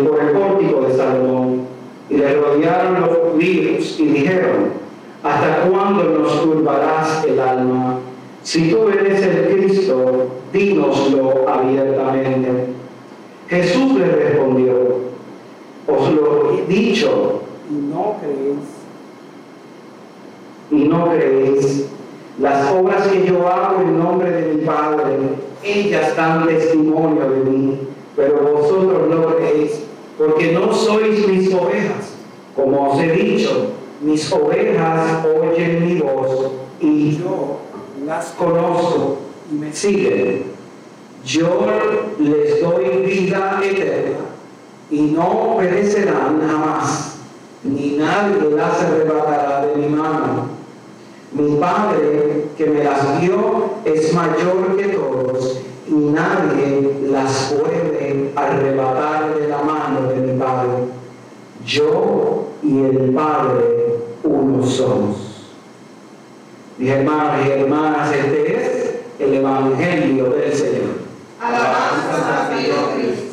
por el pórtico de Salomón. Y le rodearon los judíos y dijeron, ¿hasta cuándo nos turbarás el alma? Si tú eres el Cristo, dínoslo abiertamente. Jesús le respondió, os lo he dicho, y no creéis. Y no creéis. Las obras que yo hago en nombre de mi Padre, ellas dan testimonio de mí, pero vosotros no creéis, porque no sois mis ovejas. Como os he dicho, mis ovejas oyen mi voz y yo las conozco y me siguen. Yo les doy vida eterna y no perecerán jamás, ni nadie las arrebatará de mi mano. Mi Padre que me las dio es mayor que todos y nadie las puede arrebatar de la mano de Padre. Yo y el Padre uno somos. Mis hermanos y hermanas, este es el Evangelio del Señor. Alabanza a ti, oh Cristo.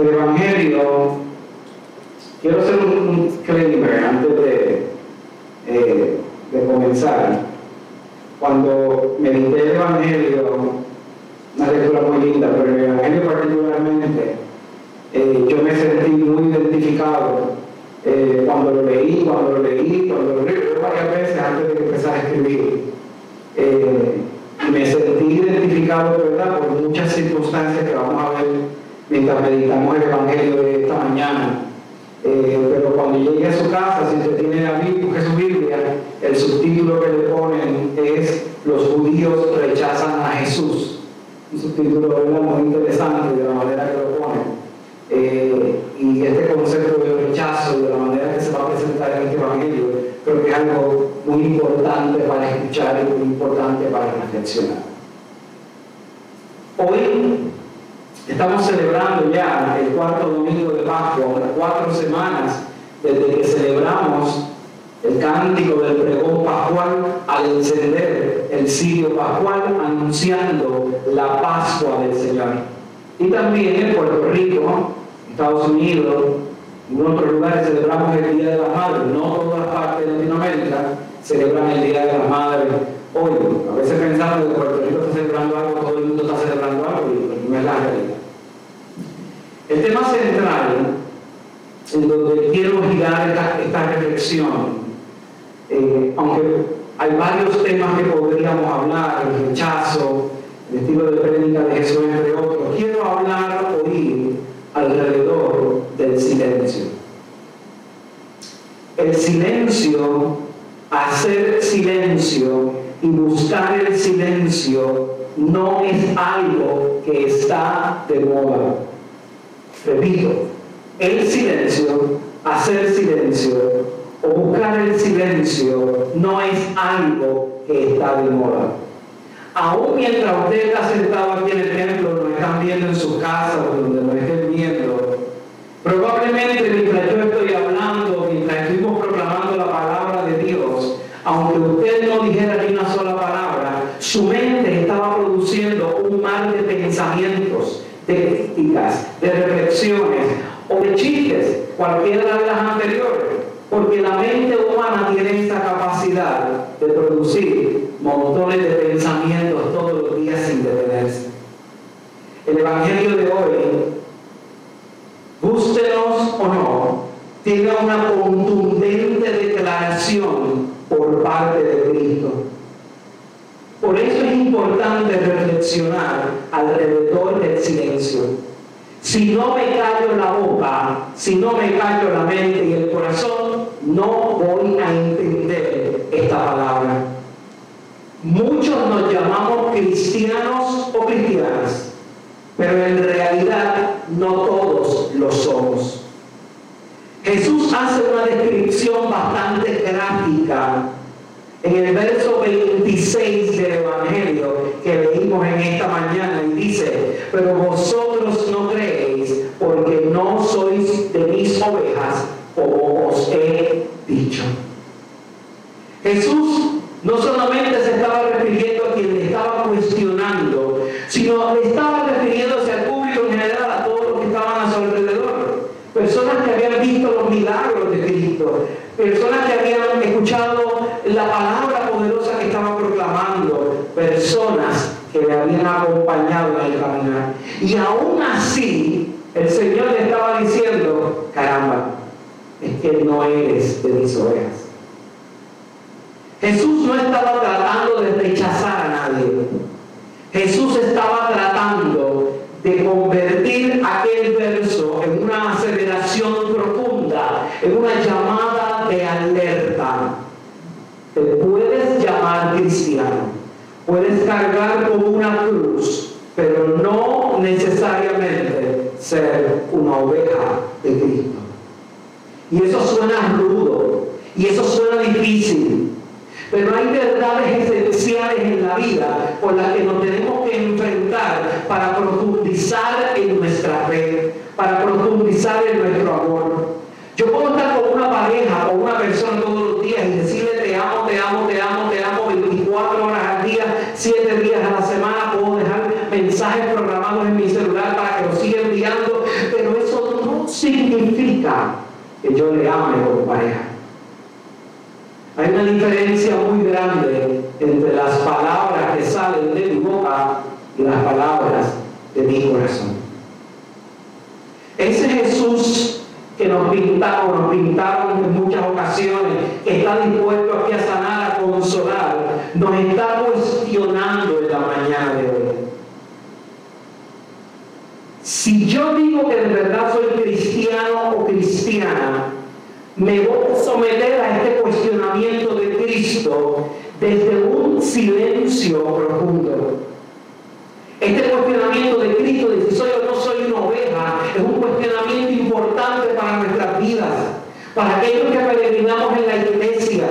El Evangelio, quiero hacer un, disclaimer antes de, eh, de comenzar. Cuando medité el Evangelio, una lectura muy linda, pero el Evangelio particularmente, eh, yo me sentí muy identificado eh, cuando lo leí, cuando lo leí, cuando lo leí varias veces antes de que empezara a escribir. Me sentí identificado, ¿verdad?, por muchas circunstancias que vamos a ver mientras meditamos el Evangelio de esta mañana. Eh, pero cuando llegue a su casa, si usted tiene la Biblia, su Biblia, el subtítulo que le ponen es Los judíos rechazan a Jesús. Un subtítulo muy interesante de la manera que lo ponen. Eh, y este concepto de rechazo, de la manera que se va a presentar en este Evangelio, creo que es algo muy importante para escuchar y muy importante para reflexionar. Hoy Estamos celebrando ya el cuarto domingo de Pascua, cuatro semanas desde que celebramos el cántico del pregón pascual al encender el cirio pascual anunciando la Pascua del Señor. Y también en Puerto Rico, Estados Unidos, en otros lugares celebramos el Día de las Madres. No todas partes de Latinoamérica celebran el Día de las Madres hoy. A veces pensamos que Puerto Rico está celebrando algo, todo el mundo está celebrando algo y no es la realidad. El tema central en donde quiero girar esta, esta reflexión, eh, aunque hay varios temas que podríamos hablar, el rechazo, el estilo de prédica de Jesús, entre otros, quiero hablar hoy alrededor del silencio. El silencio, hacer silencio y buscar el silencio no es algo que está de moda. Repito, el silencio, hacer silencio o buscar el silencio no es algo que está de moda. aún mientras usted está sentado aquí en el templo, nos están viendo en su casa o donde nos estén viendo, probablemente mientras yo estoy hablando, mientras estuvimos proclamando la palabra de Dios, aunque usted no dijera ni una sola palabra, su mente estaba produciendo un mar de pensamientos, de críticas, de reflexiones o de chistes, cualquiera de las anteriores, porque la mente humana tiene esa capacidad de producir montones de pensamientos todos los días sin detenerse. El Evangelio de hoy, gústenos o no, tiene una contundente declaración por parte de Cristo. Por eso es importante reflexionar alrededor del silencio. Si no me callo la boca, si no me callo la mente y el corazón, no voy a entender esta palabra. Muchos nos llamamos cristianos o cristianas, pero en realidad no todos lo somos. Jesús hace una descripción bastante gráfica en el verso 26 del Evangelio que leímos en esta mañana y dice, pero vosotros no creéis porque no sois de mis ovejas como os he dicho. Jesús no solamente se estaba refiriendo a quien le estaba cuestionando, sino le estaba refiriéndose al público en general, a todos los que estaban a su alrededor. Personas que habían visto los milagros de Cristo, personas que habían escuchado la palabra poderosa que estaba proclamando, personas que le habían acompañado en el caminar. Y aún así, el Señor le estaba diciendo, caramba, es que no eres de mis ovejas. Jesús no estaba tratando de rechazar a nadie. Jesús estaba tratando de convertir aquel verso en una aceleración profunda, en una llamada de alerta. Te puedes llamar cristiano, puedes cargar con una cruz, pero no necesariamente ser una oveja de Cristo. Y eso suena rudo, y eso suena difícil, pero hay verdades esenciales en la vida por las que nos tenemos que enfrentar para profundizar en nuestra fe, para profundizar en nuestro amor. Yo puedo estar con una pareja o una persona todos los días y decirle te amo, te amo, te amo, te amo 24 horas al día, 7 días a la semana. Puedo dejar mensajes programados en mi celular para que los siga enviando, pero eso no significa que yo le ame como pareja. Hay una diferencia muy grande entre las palabras que salen de mi boca y las palabras de mi corazón. Ese Jesús que nos pintaron, nos pintaron en muchas ocasiones, que está dispuesto aquí a sanar, a consolar, nos está cuestionando en la mañana de hoy. Si yo digo que de verdad soy cristiano o cristiana, me voy a someter a este cuestionamiento de Cristo desde un silencio profundo. Este cuestionamiento de Cristo de si soy o no soy una oveja es un cuestionamiento importante para nuestras vidas, para aquellos que peregrinamos en la iglesia.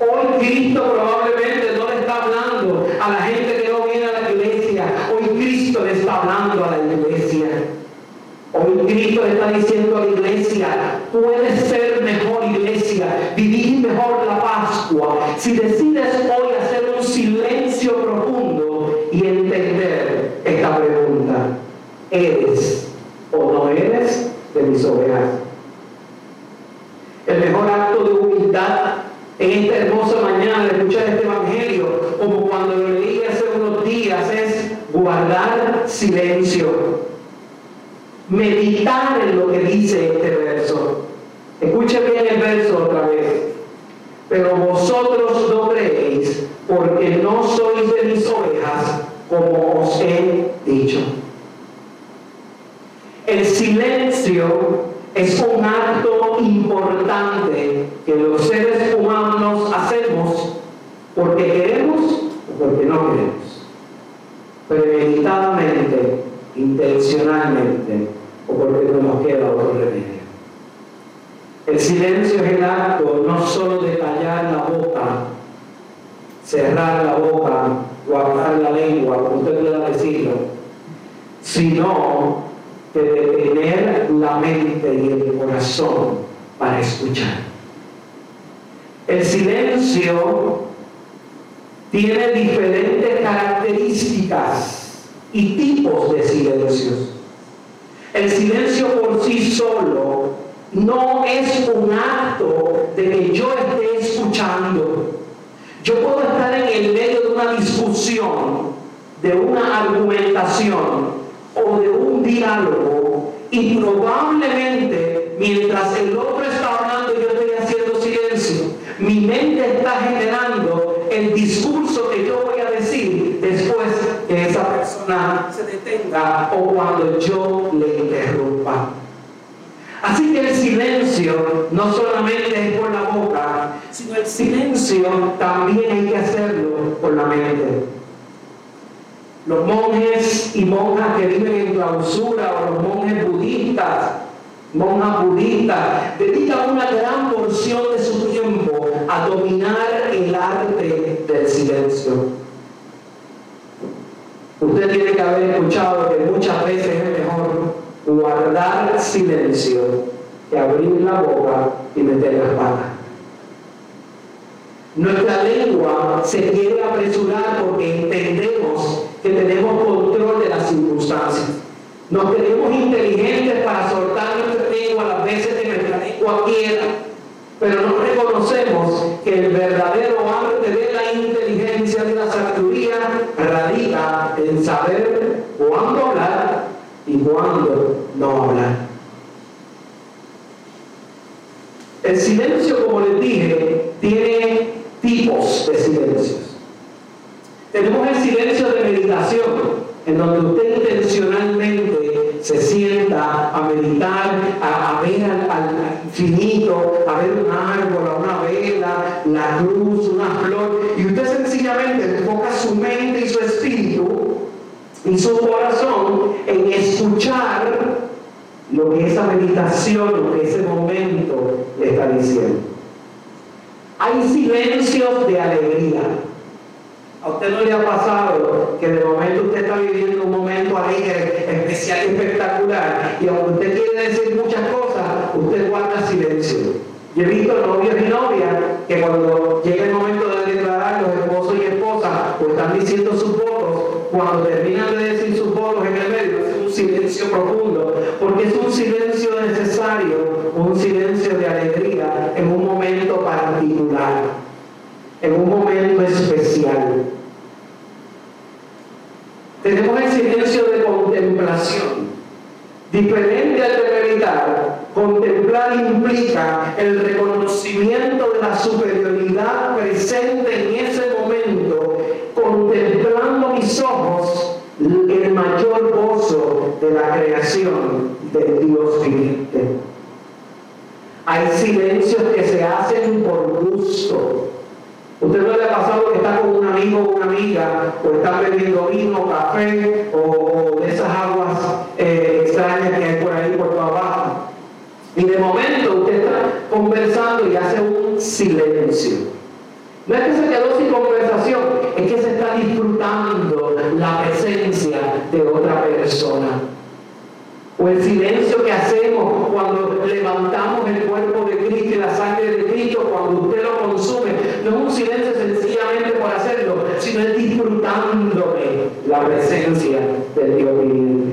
Hoy Cristo probablemente no le está hablando a la gente que no viene a la iglesia, hoy Cristo le está hablando a la iglesia. Hoy Cristo le está diciendo a la iglesia, puedes ser mejor iglesia, vivir mejor la Pascua, si decides hoy hacer un silencio profundo y entender esta pregunta, ¿eres o no eres de mis ovejas? El mejor acto de humildad en esta hermosa mañana de escuchar este Evangelio, como cuando lo leí hace unos días, es guardar silencio meditar en lo que dice este verso otra vez. Pero vosotros no creéis porque no sois de mis ovejas, como os he dicho. El silencio es un acto importante que los seres humanos hacemos porque queremos o porque no queremos. Premeditadamente, intencionalmente o porque no nos queda otro remedio. El silencio es el acto no solo de callar la boca, cerrar la boca guardar la lengua, como usted pueda decirlo, sino de tener la mente y el corazón para escuchar. El silencio tiene diferentes características y tipos de silencios. El silencio por sí solo no es un acto de que yo esté escuchando. Yo puedo estar en el medio de una discusión, de una argumentación o de un diálogo y probablemente mientras el otro está hablando yo estoy haciendo silencio, mi mente está generando el discurso que yo voy a decir después que esa persona se detenga o cuando yo le interrumpa. Así que el silencio no solamente es por la boca, sino el silencio también hay que hacerlo por la mente. Los monjes y monjas que viven en clausura o los monjes budistas, monjas budistas, dedican una gran porción de su tiempo a dominar el arte del silencio. Usted tiene que haber escuchado que muchas veces guardar silencio que abrir la boca y meter las patas. Nuestra lengua se quiere apresurar porque entendemos que tenemos control de las circunstancias. Nos tenemos inteligentes para soltar nuestra lengua las veces que nuestra lengua quiera, pero no reconocemos que el verdadero arte de la inteligencia de la sabiduría radica en saber y cuándo no hablar. El silencio, como les dije, tiene tipos de silencios. Tenemos el silencio de meditación, en donde usted intencionalmente se sienta a meditar, a, ver al, infinito, a ver un árbol, una vela, la luz, una flor, y usted sencillamente enfoca su mente y su espíritu y su corazón en escuchar lo que esa meditación, lo que ese momento le está diciendo. Hay silencios de alegría. ¿A usted no le ha pasado que de momento usted está viviendo un momento alegre, especial y espectacular? Y aunque usted quiere decir muchas cosas, usted guarda silencio. Yo he visto novios y novias que cuando llega el momento de declarar los esposos y esposas, o están diciendo sus cuando terminan de decir sus votos en el medio, es un silencio profundo, porque es un silencio necesario, un silencio de alegría en un momento particular en un momento especial. Tenemos el silencio de contemplación. Diferente al de meditar, contemplar implica el reconocimiento de la superioridad presente en ese momento, contemplando mis ojos mayor gozo de la creación del Dios viviente. Hay silencios que se hacen por gusto, ¿Usted no le ha pasado que está con un amigo o una amiga, o está bebiendo vino, café, o, de esas aguas eh, extrañas que hay por ahí por abajo? Y de momento usted está conversando y hace un silencio. No es que se quedó sin conversación, es que se está disfrutando la presencia de otra persona. O el silencio que hacemos cuando levantamos el cuerpo de Cristo y la sangre de Cristo, cuando usted lo consume, no es un silencio sencillamente por hacerlo, sino es disfrutando de la presencia del Dios viviente.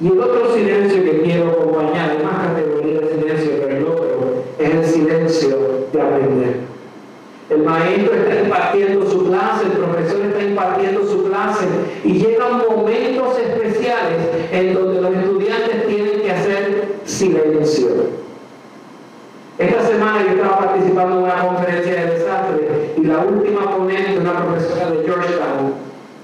Y el otro silencio que quiero acompañar, más categoría de silencio, pero el otro es el silencio de aprender. El maestro está impartiendo su clase, el profesor está impartiendo su clase y llegan momentos especiales en donde los estudiantes tienen que hacer silencio. Esta semana yo estaba participando en una conferencia de desastre y la última ponente, una profesora de Georgetown,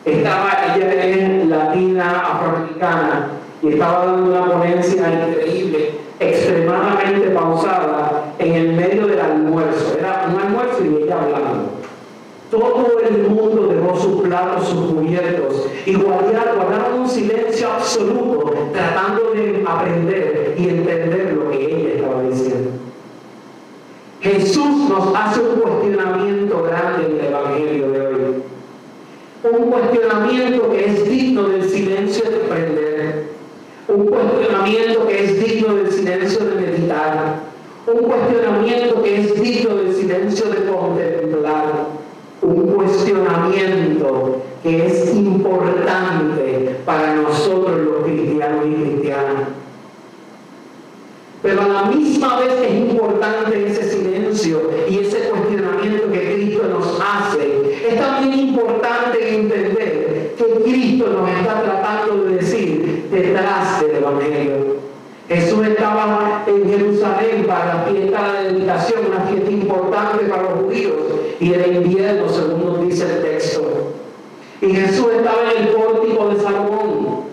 estaba, ella es latina, afroamericana, y estaba dando una ponencia increíble, extremadamente pausada, en el medio del almuerzo. Era un almuerzo y ella hablando. Todo el mundo sus cubiertos y guardaron un silencio absoluto tratando de aprender y entender lo que ella estaba diciendo. Jesús nos hace un cuestionamiento grande en el Evangelio de hoy. cuestionamiento que es digno del silencio de meditar, un cuestionamiento que es digno del silencio de contemplar, un cuestionamiento que es importante para nosotros los cristianos y cristianas. Pero a la misma vez es importante ese silencio y ese cuestionamiento que Cristo nos hace. Es también importante entender que Cristo nos está tratando de decir detrás del Evangelio. Jesús estaba en Jerusalén para la fiesta de la dedicación, una fiesta importante para los judíos, y era invierno, según nos dice el texto. Y Jesús estaba en el pórtico de Salomón.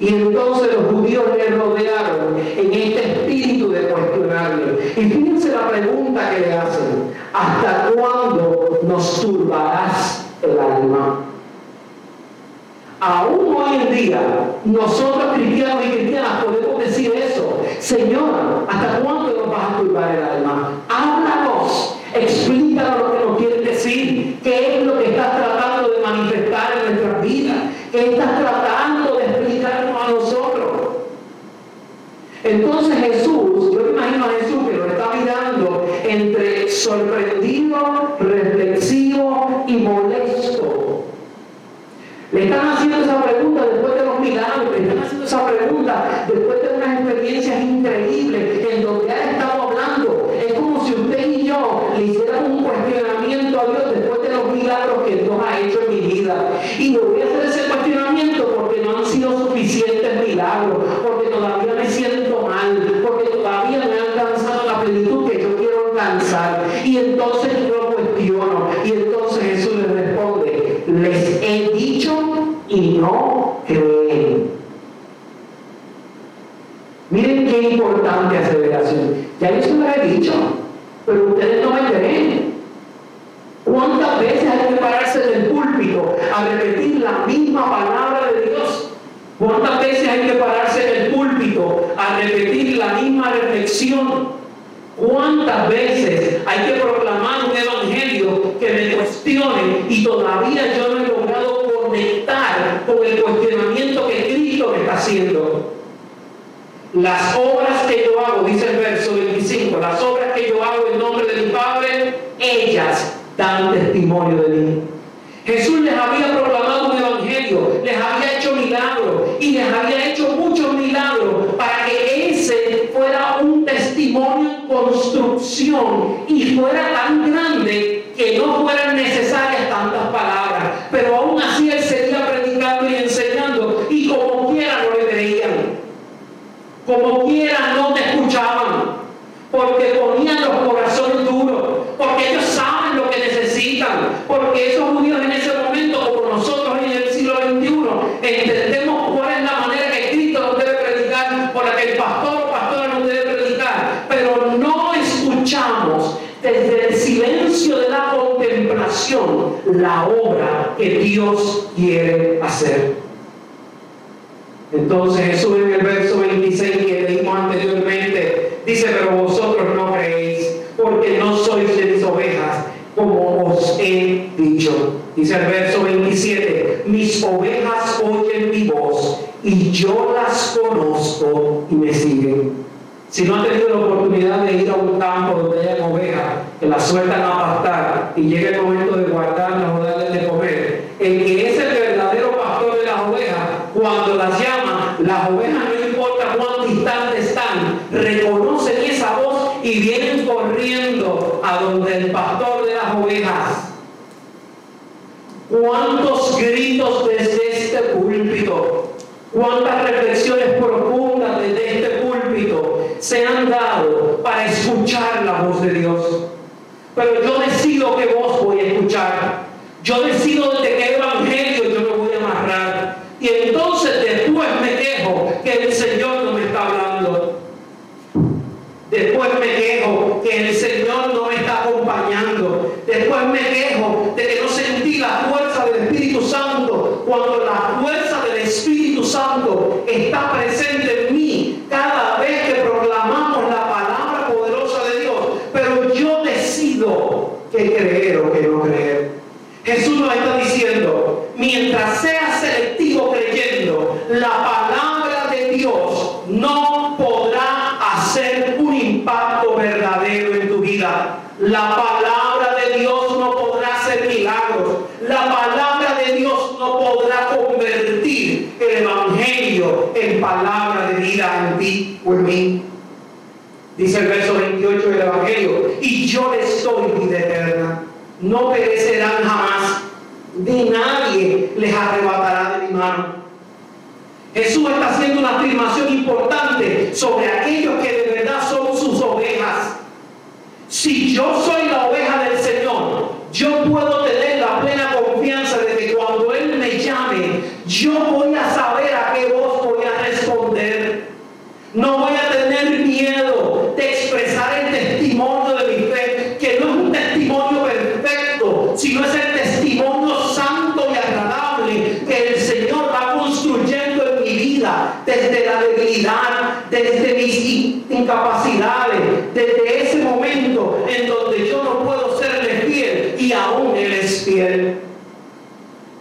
Y entonces los judíos le rodearon en este espíritu de cuestionarle. Y fíjense la pregunta que le hacen. ¿Hasta cuándo nos turbarás el alma? Aún hoy en día, nosotros cristianos y cristianas podemos decir eso. Señor, ¿hasta cuándo nos vas a turbar el alma? Háblanos, explícanos lo que nos quieres decir. ¿Qué es lo que estás tratando de manifestar en nuestras vidas? ¿Qué estás tratando de explicarnos a nosotros? Entonces Jesús, yo me imagino a Jesús que lo está mirando entre sorprendido, reflexivo y molesto. Le están haciendo esa pregunta después de los milagros, le están haciendo esa pregunta después de unas experiencias increíbles en donde ha estado hablando. Es como si usted y yo le hiciéramos un cuestionamiento a Dios después de los milagros que Dios ha hecho en mi vida. Y le voy a hacer ese cuestionamiento porque no han sido suficientes milagros, porque todavía me siento mal, porque todavía no he alcanzado la plenitud que yo quiero alcanzar. Y entonces yo lo cuestiono. Y entonces Jesús le responde, les he dicho y no creen. Miren qué importante aceleración. Ya yo se lo he dicho, pero ustedes no me creen. ¿Cuántas veces hay que pararse en el púlpito a repetir la misma palabra de Dios? ¿Cuántas veces hay que pararse en el púlpito a repetir la misma reflexión? ¿Cuántas veces hay que proclamar un evangelio que me cuestione y todavía yo no he logrado conectar con el cuestionamiento que Cristo me está haciendo? Las obras que yo hago, dice el verso 25, las obras que yo hago en nombre de mi Padre, ellas dan testimonio de mí. Jesús les había proclamado un evangelio, les había hecho milagros y les había hecho muchos milagros para que ese fuera un testimonio en construcción y fuera tan grande que no fueran necesarias tantas palabras. Pero aún así él seguía predicando y enseñando y como quiera no le creían. Como quiera no te escuchaban. Porque ponían los corazones duros. Porque ellos saben lo que necesitan. Porque esos judíos en ese momento, como nosotros en el siglo XXI, entendemos cuál es la manera que Cristo nos debe predicar, por la que el pastor o pastora nos debe predicar. Pero no escuchamos desde el silencio de la contemplación la obra que Dios quiere hacer. Entonces Jesús en el verso 26 que leímos anteriormente dice, pero vosotros no creéis porque no sois de mis ovejas, como os he dicho. Dice el verso 27, mis ovejas oyen mi voz y yo las conozco y me siguen. Si no han tenido la oportunidad de ir a un campo donde hay ovejas, que las sueltan a pastar y llega el momento de guardarlas o darles de comer, el que es el verdadero pastor de las ovejas, cuando las llama, las ovejas no importa cuán distantes están, reconocen esa voz y vienen corriendo a donde el pastor de las ovejas. ¿Cuántos gritos desde este púlpito? ¿Cuántas reflexiones profundas desde este púlpito se han dado para escuchar la voz de Dios? Pero yo decido qué voz voy a escuchar. Yo decido de qué evangelio yo me voy a amarrar. Y entonces después me quejo que el Señor no me está hablando. Después me quejo que el Señor no me está acompañando. Después me quejo de que no sentí la fuerza del Espíritu Santo cuando la fuerza del Espíritu Santo está presente en mí cada vez que proclamamos la palabra poderosa de Dios. Pero yo decido creer o qué no creer. Jesús nos está diciendo, mientras seas selectivo creyendo, la palabra de Dios no podrá hacer un impacto verdadero en tu vida. La palabra de Dios no podrá hacer milagros. La palabra de Dios no podrá convertir el Evangelio en palabra de vida en ti o en mí. Dice el verso 28 del Evangelio, y yo les doy vida eterna. No perecerán jamás, ni nadie les arrebatará de mi mano. Jesús está haciendo una afirmación importante sobre aquellos que de verdad son sus ovejas. Si yo soy la oveja del Señor, yo puedo tener la plena confianza de que cuando Él me llame, yo voy a saber a qué voz voy a responder. No voy a tener miedo de expresar el testimonio de mi fe, que no es un testimonio perfecto, sino es el testimonio santo y agradable que el Señor va construyendo en mi vida, desde la debilidad, desde mis incapacidades, desde ese momento en donde yo no puedo serle fiel y aún Él es fiel.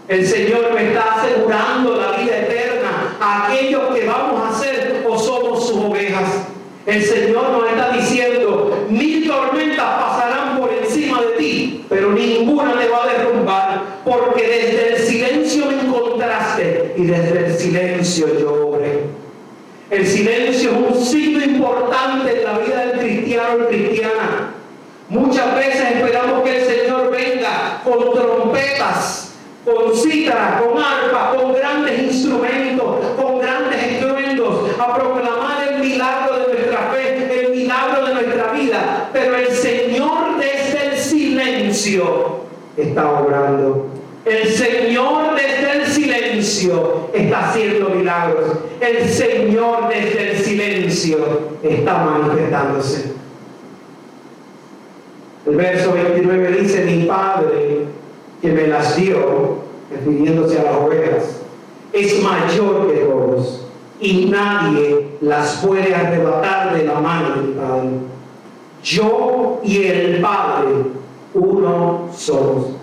El Señor me está asegurando la vida eterna a aquellos que vamos a ser o somos sus ovejas. El Señor nos está diciendo, mil tormentas pasarán por encima de ti, pero ninguna te va a derrumbar, porque desde el silencio me encontraste y desde el silencio yo obré. El silencio es un signo importante en la vida del cristiano o cristiana. Muchas veces esperamos que el Señor venga con trompetas, con cítara, con arpa, con grandes instrumentos, con grandes estruendos, a proclamar el milagro de nuestra fe, el milagro de nuestra vida. Pero el Señor desde el silencio está obrando. El Señor está haciendo milagros. El Señor desde el silencio está manifestándose. El verso 29 dice, mi Padre que me las dio, refiriéndose a las ovejas, es mayor que todos y nadie las puede arrebatar de la mano de mi Padre. Yo y el Padre, uno somos.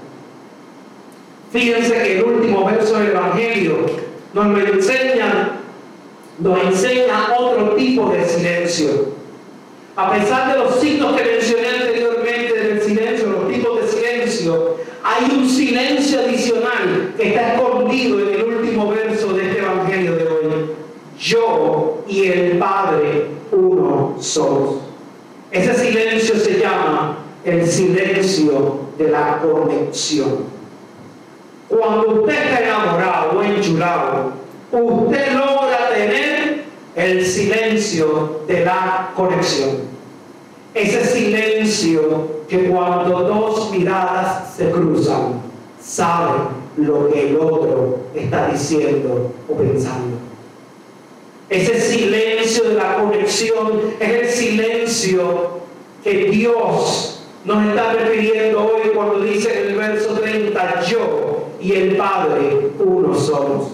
Fíjense que el último verso del Evangelio nos lo enseña, nos enseña otro tipo de silencio. A pesar de los signos que mencioné anteriormente del silencio, los tipos de silencio, hay un silencio adicional que está escondido en el último verso de este Evangelio de hoy. Yo y el Padre uno somos. Ese silencio se llama el silencio de la conexión. Cuando usted está enamorado o enchulado, usted logra tener el silencio de la conexión. Ese silencio que cuando dos miradas se cruzan, saben lo que el otro está diciendo o pensando. Ese silencio de la conexión es el silencio que Dios nos está refiriendo hoy cuando dice en el verso 30, yo y el Padre uno somos.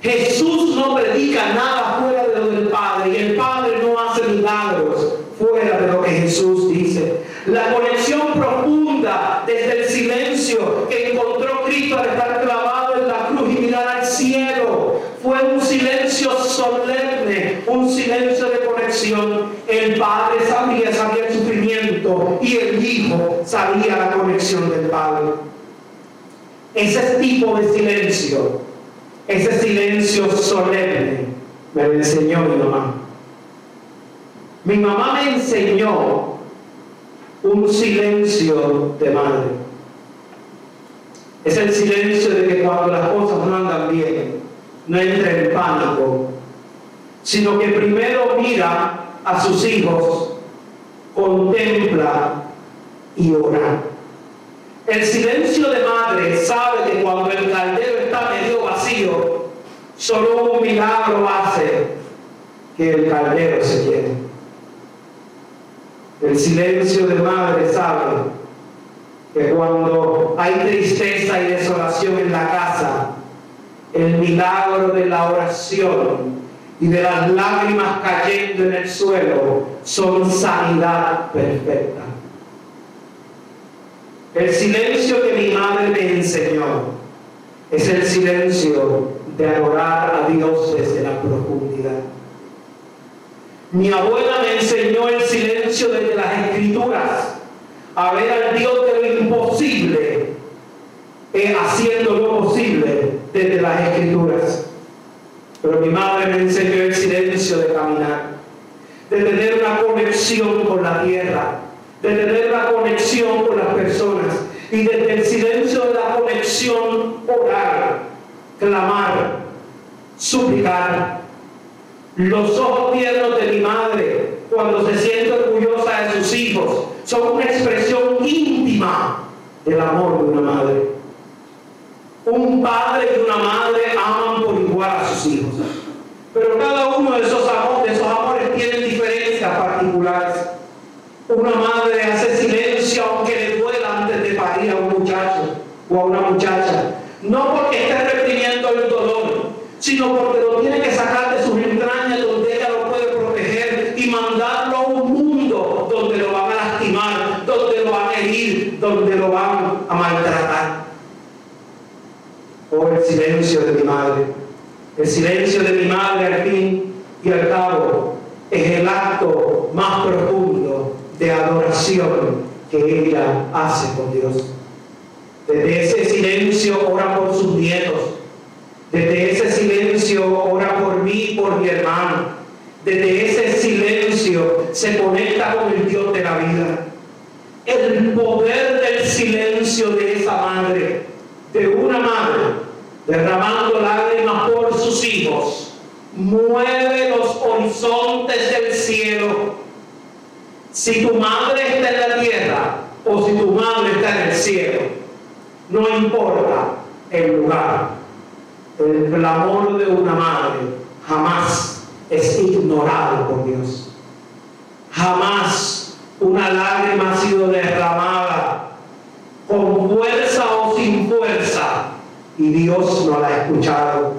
Jesús no predica nada fuera de lo del Padre y el Padre no hace milagros fuera de lo que Jesús dice. La conexión profunda desde el silencio que encontró Cristo al estar clavado en la cruz y mirar al cielo fue un silencio solemne, un silencio de conexión. El Padre sabía, sabía el sufrimiento y el Hijo sabía la conexión del Padre. Ese tipo de silencio, ese silencio solemne, me lo enseñó mi mamá. Mi mamá me enseñó un silencio de madre. Es el silencio de que cuando las cosas no andan bien, no entra en pánico, sino que primero mira a sus hijos, contempla y ora. El silencio de madre sabe que cuando el caldero está medio vacío, solo un milagro hace que el caldero se llene. El silencio de madre sabe que cuando hay tristeza y desolación en la casa, el milagro de la oración y de las lágrimas cayendo en el suelo son sanidad perfecta. El silencio que mi madre me enseñó es el silencio de adorar a Dios desde la profundidad. Mi abuela me enseñó el silencio desde las escrituras, a ver al Dios de lo imposible, eh, haciendo lo posible desde las escrituras. Pero mi madre me enseñó el silencio de caminar, de tener una conexión con la tierra, de tener una conexión con las personas y desde el silencio de la conexión orar, clamar, suplicar. Los ojos tiernos de mi madre, cuando se siente orgullosa de sus hijos, son una expresión íntima del amor de una madre. Un padre y una madre aman por igual a sus hijos. Pero cada uno de esos amores, de esos amores tienen diferencias particulares. Una madre hace silencio aunque le duela antes de parir a un muchacho o a una muchacha. No porque esté reprimiendo el dolor, sino porque lo tiene que sacar de sus entrañas donde ella lo puede proteger y mandarlo a un mundo donde lo van a lastimar, donde lo van a herir, donde lo van a maltratar. Oh, el silencio de mi madre. El silencio de mi madre al fin y al cabo es el acto más profundo de adoración que ella hace con Dios. Desde ese silencio ora por sus nietos. Desde ese silencio ora por mí por mi hermano. Desde ese silencio se conecta con el Dios de la vida. El poder del silencio de esa madre, de una madre, derramando lágrimas por sus hijos, mueve los horizontes del cielo si tu madre está en la tierra o si tu madre está en el cielo, no importa el lugar. El clamor de una madre jamás es ignorado por Dios. Jamás una lágrima ha sido derramada con fuerza o sin fuerza y Dios no la ha escuchado.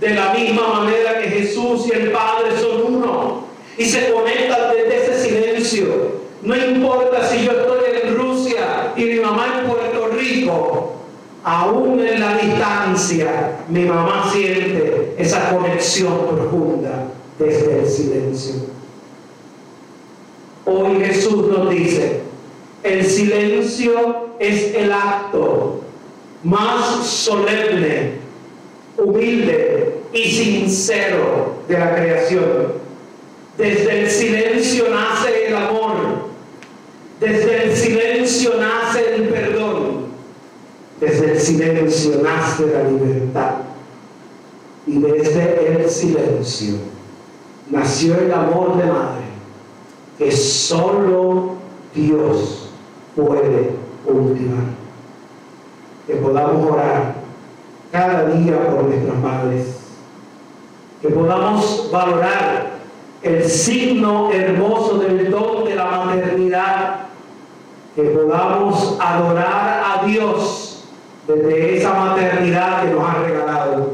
De la misma manera que Jesús y el Padre son uno, y se conecta desde ese silencio. No importa si yo estoy en Rusia y mi mamá en Puerto Rico, aún en la distancia, mi mamá siente esa conexión profunda desde el silencio. Hoy Jesús nos dice, el silencio es el acto más solemne, humilde y sincero de la creación. Desde el silencio nace el amor. Desde el silencio nace el perdón. Desde el silencio nace la libertad. Y desde el silencio nació el amor de madre que solo Dios puede ultimar. Que podamos orar cada día por nuestras madres. Que podamos valorar el signo hermoso del don de la maternidad, que podamos adorar a Dios desde esa maternidad que nos ha regalado,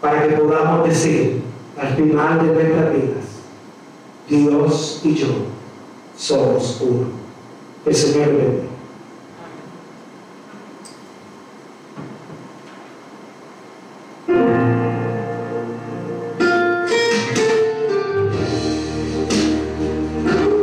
para que podamos decir al final de nuestras vidas, Dios y yo somos uno. El Señor bendiga.